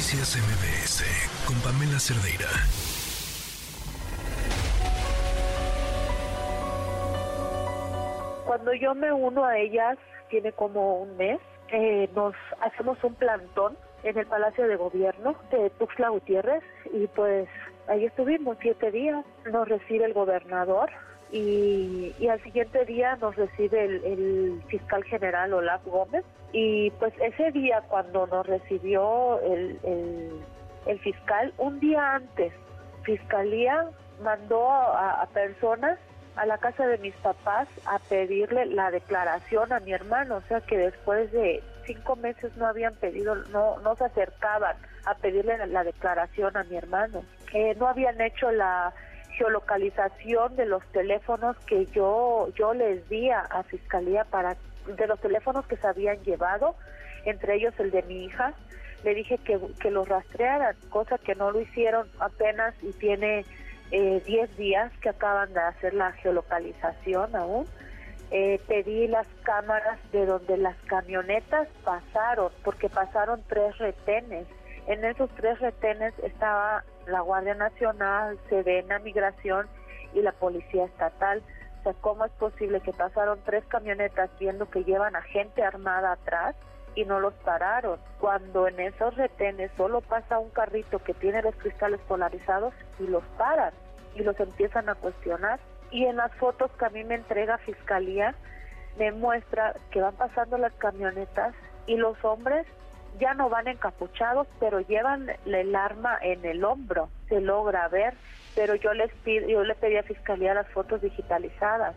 Noticias MBS con Pamela Cerdeira. Cuando yo me uno a ellas, tiene como un mes, eh, nos hacemos un plantón en el Palacio de Gobierno de Tuxtla Gutiérrez y pues ahí estuvimos siete días. Nos recibe el gobernador y, al siguiente día nos recibe el, fiscal general Olaf Gómez. Y pues ese día cuando nos recibió el, el, fiscal, un día antes, Fiscalía mandó a, personas a la casa de mis papás a pedirle la declaración a mi hermano, o sea que después de cinco meses no habían pedido, no, no se acercaban a pedirle la, declaración a mi hermano, que no habían hecho la geolocalización de los teléfonos que yo yo les di a, fiscalía para de los teléfonos que se habían llevado, entre ellos el de mi hija, le dije que, que los rastrearan, cosa que no lo hicieron apenas y tiene 10 eh, días que acaban de hacer la geolocalización aún. Eh, pedí las cámaras de donde las camionetas pasaron, porque pasaron tres retenes. En esos tres retenes estaba la Guardia Nacional, Sedena, Migración y la Policía Estatal. O sea, ¿cómo es posible que pasaron tres camionetas viendo que llevan a gente armada atrás y no los pararon? Cuando en esos retenes solo pasa un carrito que tiene los cristales polarizados y los paran y los empiezan a cuestionar y en las fotos que a mí me entrega Fiscalía me muestra que van pasando las camionetas y los hombres ya no van encapuchados, pero llevan el arma en el hombro, se logra ver, pero yo les pido, yo le pedí a Fiscalía las fotos digitalizadas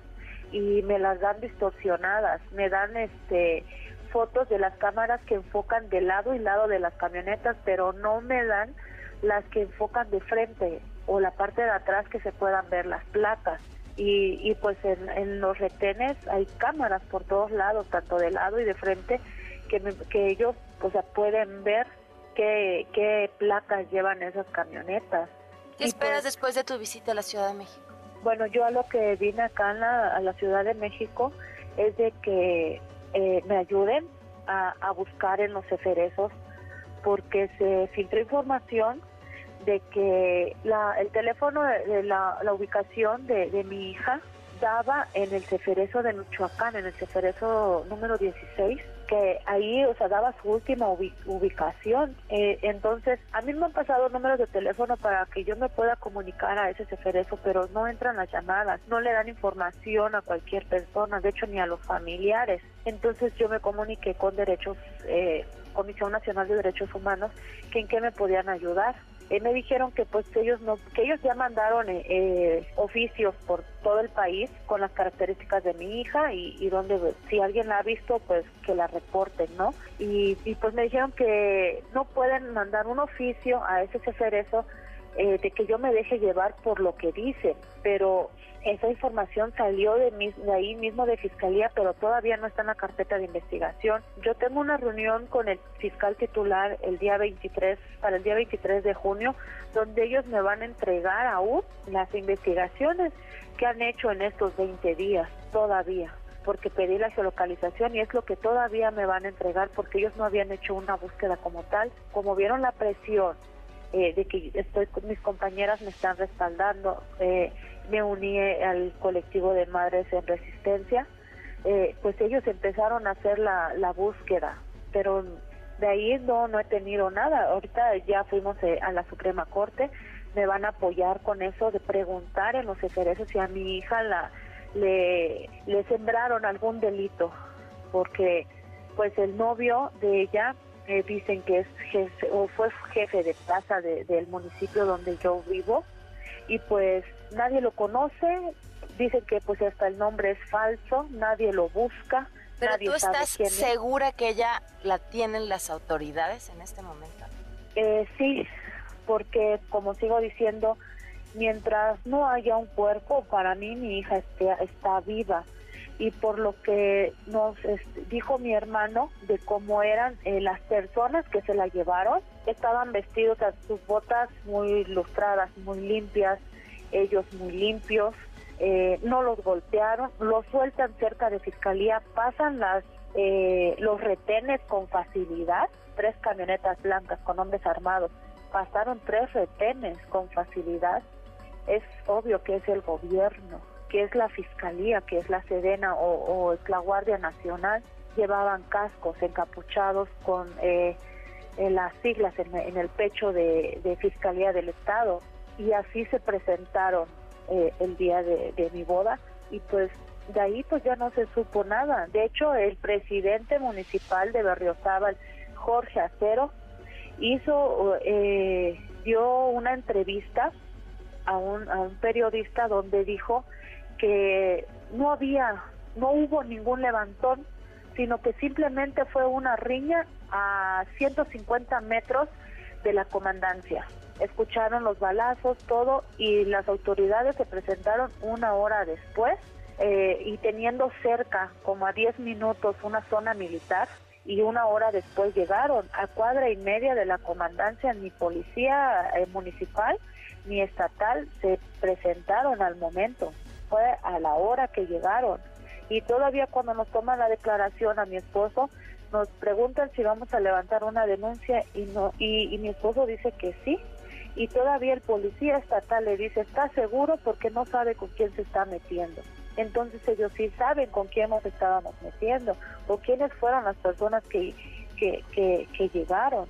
y me las dan distorsionadas, me dan este fotos de las cámaras que enfocan de lado y lado de las camionetas, pero no me dan las que enfocan de frente o la parte de atrás que se puedan ver las placas. Y, pues en, los retenes hay cámaras por todos lados, tanto de lado y de frente, que, que ellos o sea, pueden ver qué, qué placas llevan esas camionetas. ¿Qué esperas pues después de tu visita a la Ciudad de México? Bueno, yo a lo que vine acá a la Ciudad de México es de que eh, me ayuden a, a buscar en los eferesos porque se filtró información de que la, el teléfono de, la, la, ubicación de, de, mi hija daba en el Ceferezo de Michoacán, en el Ceferezo número 16, que ahí, o sea, daba su última ubicación. Eh, entonces, a mí me han pasado números de teléfono para que yo me pueda comunicar a ese Ceferezo, pero no entran las llamadas, no le dan información a cualquier persona, de hecho, ni a los familiares. Entonces, yo me comuniqué con derechos, eh, Comisión Nacional de Derechos Humanos, que en qué me podían ayudar. Eh, me dijeron que pues ellos no que ellos ya mandaron eh, eh, oficios por todo el país con las características de mi hija y, donde si alguien la ha visto pues que la reporten no y, y pues me dijeron que no pueden mandar un oficio a ese eso eh, de que yo me deje llevar por lo que dice, pero esa información salió de, de, ahí mismo de fiscalía, pero todavía no está en la carpeta de investigación. Yo tengo una reunión con el fiscal titular el día 23, para el día 23 de junio, donde ellos me van a entregar aún las investigaciones que han hecho en estos 20 días, todavía porque pedí la geolocalización y es lo que todavía me van a entregar porque ellos no habían hecho una búsqueda como tal. Como vieron la presión eh, de que estoy mis compañeras me están respaldando. Eh, me uní al colectivo de Madres en Resistencia. Eh, pues ellos empezaron a hacer la, la búsqueda, pero de ahí no, no he tenido nada. Ahorita ya fuimos a la Suprema Corte, me van a apoyar con eso de preguntar en los intereses si a mi hija la le, le sembraron algún delito, porque pues el novio de ella eh, dicen que es jefe o fue jefe de plaza del municipio donde yo vivo y pues nadie lo conoce, dicen que pues hasta el nombre es falso, nadie lo busca. Pero nadie tú estás segura que ella la tienen las autoridades en este momento. Eh, sí, porque como sigo diciendo, mientras no haya un cuerpo, para mí mi hija está, está viva y por lo que nos dijo mi hermano de cómo eran eh, las personas que se la llevaron, estaban vestidos a sus botas muy lustradas, muy limpias, ellos muy limpios, eh, no los golpearon, los sueltan cerca de fiscalía, pasan las eh, los retenes con facilidad tres camionetas blancas con hombres armados, pasaron tres retenes con facilidad, es obvio que es el gobierno, que es la fiscalía, que es la Sedena o, es la Guardia Nacional, llevaban cascos encapuchados con eh, eh, las siglas en, el pecho de, Fiscalía del Estado y así se presentaron eh, el día de, mi boda y pues de ahí pues ya no se supo nada. De hecho, el presidente municipal de Berriozábal, Jorge Acero, hizo, eh, dio una entrevista a un, a un periodista donde dijo que no había, no hubo ningún levantón, sino que simplemente fue una riña a 150 metros de la comandancia. Escucharon los balazos, todo, y las autoridades se presentaron una hora después eh, y teniendo cerca, como a 10 minutos, una zona militar, y una hora después llegaron a cuadra y media de la comandancia, ni policía eh, municipal ni estatal se presentaron al momento, fue a la hora que llegaron. Y todavía cuando nos toman la declaración a mi esposo, nos preguntan si vamos a levantar una denuncia y no y, mi esposo dice que sí. Y todavía el policía estatal le dice está seguro porque no sabe con quién se está metiendo entonces ellos sí saben con quién nos estábamos metiendo o quiénes fueron las personas que que, que, llegaron.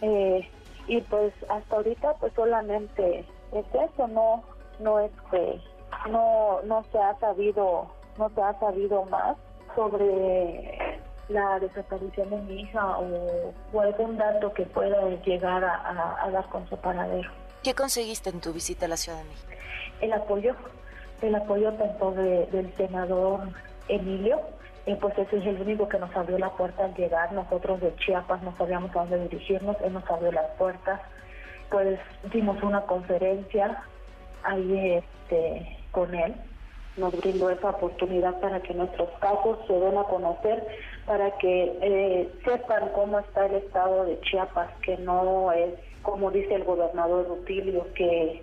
Eh, y pues hasta ahorita pues solamente es eso no no es que no no se ha sabido no se ha sabido más sobre la desaparición de mi hija o, algún dato que pueda llegar a, dar con su paradero. ¿Qué conseguiste en tu visita a la Ciudad de México? El apoyo, el apoyo tanto del senador Emilio, y pues ese es el único que nos abrió la puerta al llegar. Nosotros de Chiapas no sabíamos a dónde dirigirnos, él nos abrió las puertas. Pues dimos una conferencia ahí este, con él nos brindó esa oportunidad para que nuestros casos se den a conocer, para que eh, sepan cómo está el estado de Chiapas, que no es, como dice el gobernador Rutilio, que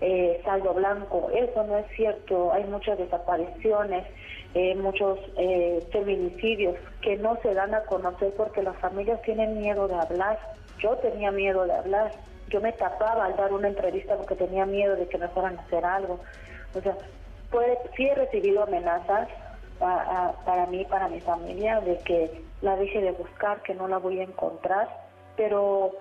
eh, saldo blanco. Eso no es cierto. Hay muchas desapariciones, eh, muchos eh, feminicidios que no se dan a conocer porque las familias tienen miedo de hablar. Yo tenía miedo de hablar. Yo me tapaba al dar una entrevista porque tenía miedo de que me fueran a hacer algo. O sea, pues sí he recibido amenazas para mí, para mi familia, de que la deje de buscar, que no la voy a encontrar, pero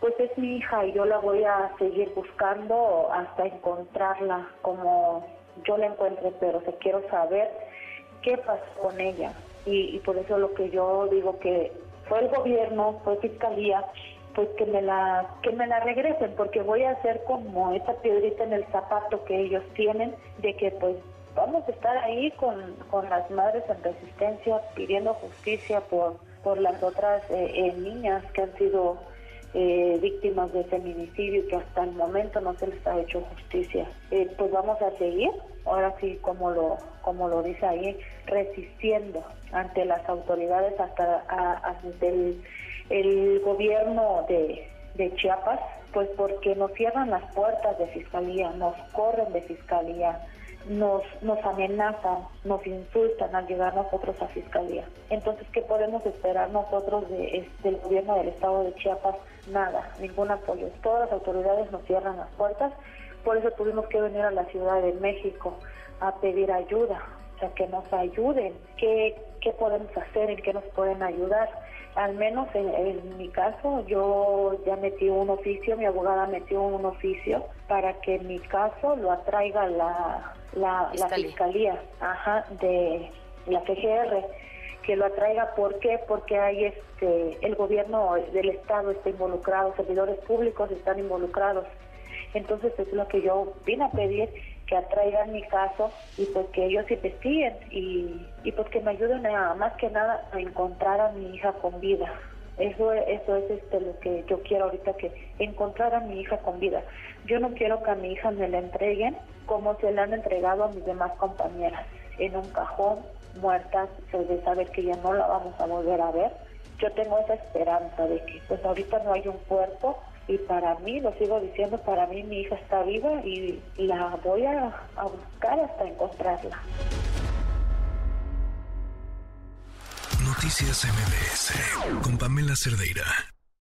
pues es mi hija y yo la voy a seguir buscando hasta encontrarla como yo la encuentre, pero se quiero saber qué pasó con ella. Y, y por eso lo que yo digo que fue el gobierno, fue fiscalía, pues que me la que me la regresen porque voy a hacer como esa piedrita en el zapato que ellos tienen de que pues vamos a estar ahí con, con las madres en resistencia pidiendo justicia por por las otras eh, eh, niñas que han sido eh, víctimas de feminicidio que hasta el momento no se les ha hecho justicia. pues vamos a seguir, ahora sí como lo como lo dice ahí, resistiendo ante las autoridades hasta ante el el gobierno de, Chiapas, pues porque nos cierran las puertas de fiscalía, nos corren de fiscalía, nos, nos amenazan, nos insultan al llegar nosotros a fiscalía. Entonces, ¿qué podemos esperar nosotros de, del gobierno del estado de Chiapas? Nada, ningún apoyo. Todas las autoridades nos cierran las puertas, por eso tuvimos que venir a la Ciudad de México a pedir ayuda, o sea, que nos ayuden, qué, qué podemos hacer, en qué nos pueden ayudar al menos en, mi caso, yo ya metí un oficio, mi abogada metió un oficio para que mi caso lo atraiga la, la, fiscalía ajá, de la CGR que lo atraiga. ¿Por qué? Porque hay este, el gobierno del Estado está involucrado, servidores públicos están involucrados. Entonces es lo que yo vine a pedir que atraigan mi caso y pues que ellos investiguen y, y pues que me ayuden a, más que nada a encontrar a mi hija con vida. Eso, eso es este lo que yo quiero ahorita, que encontrar a mi hija con vida. Yo no quiero que a mi hija me la entreguen como se la han entregado a mis demás compañeras, en un cajón, muertas, de saber que ya no la vamos a volver a ver. Yo tengo esa esperanza de que pues ahorita no hay un cuerpo, y para mí, lo sigo diciendo, para mí mi hija está viva y la voy a, buscar hasta encontrarla. Noticias MBS con Pamela Cerdeira.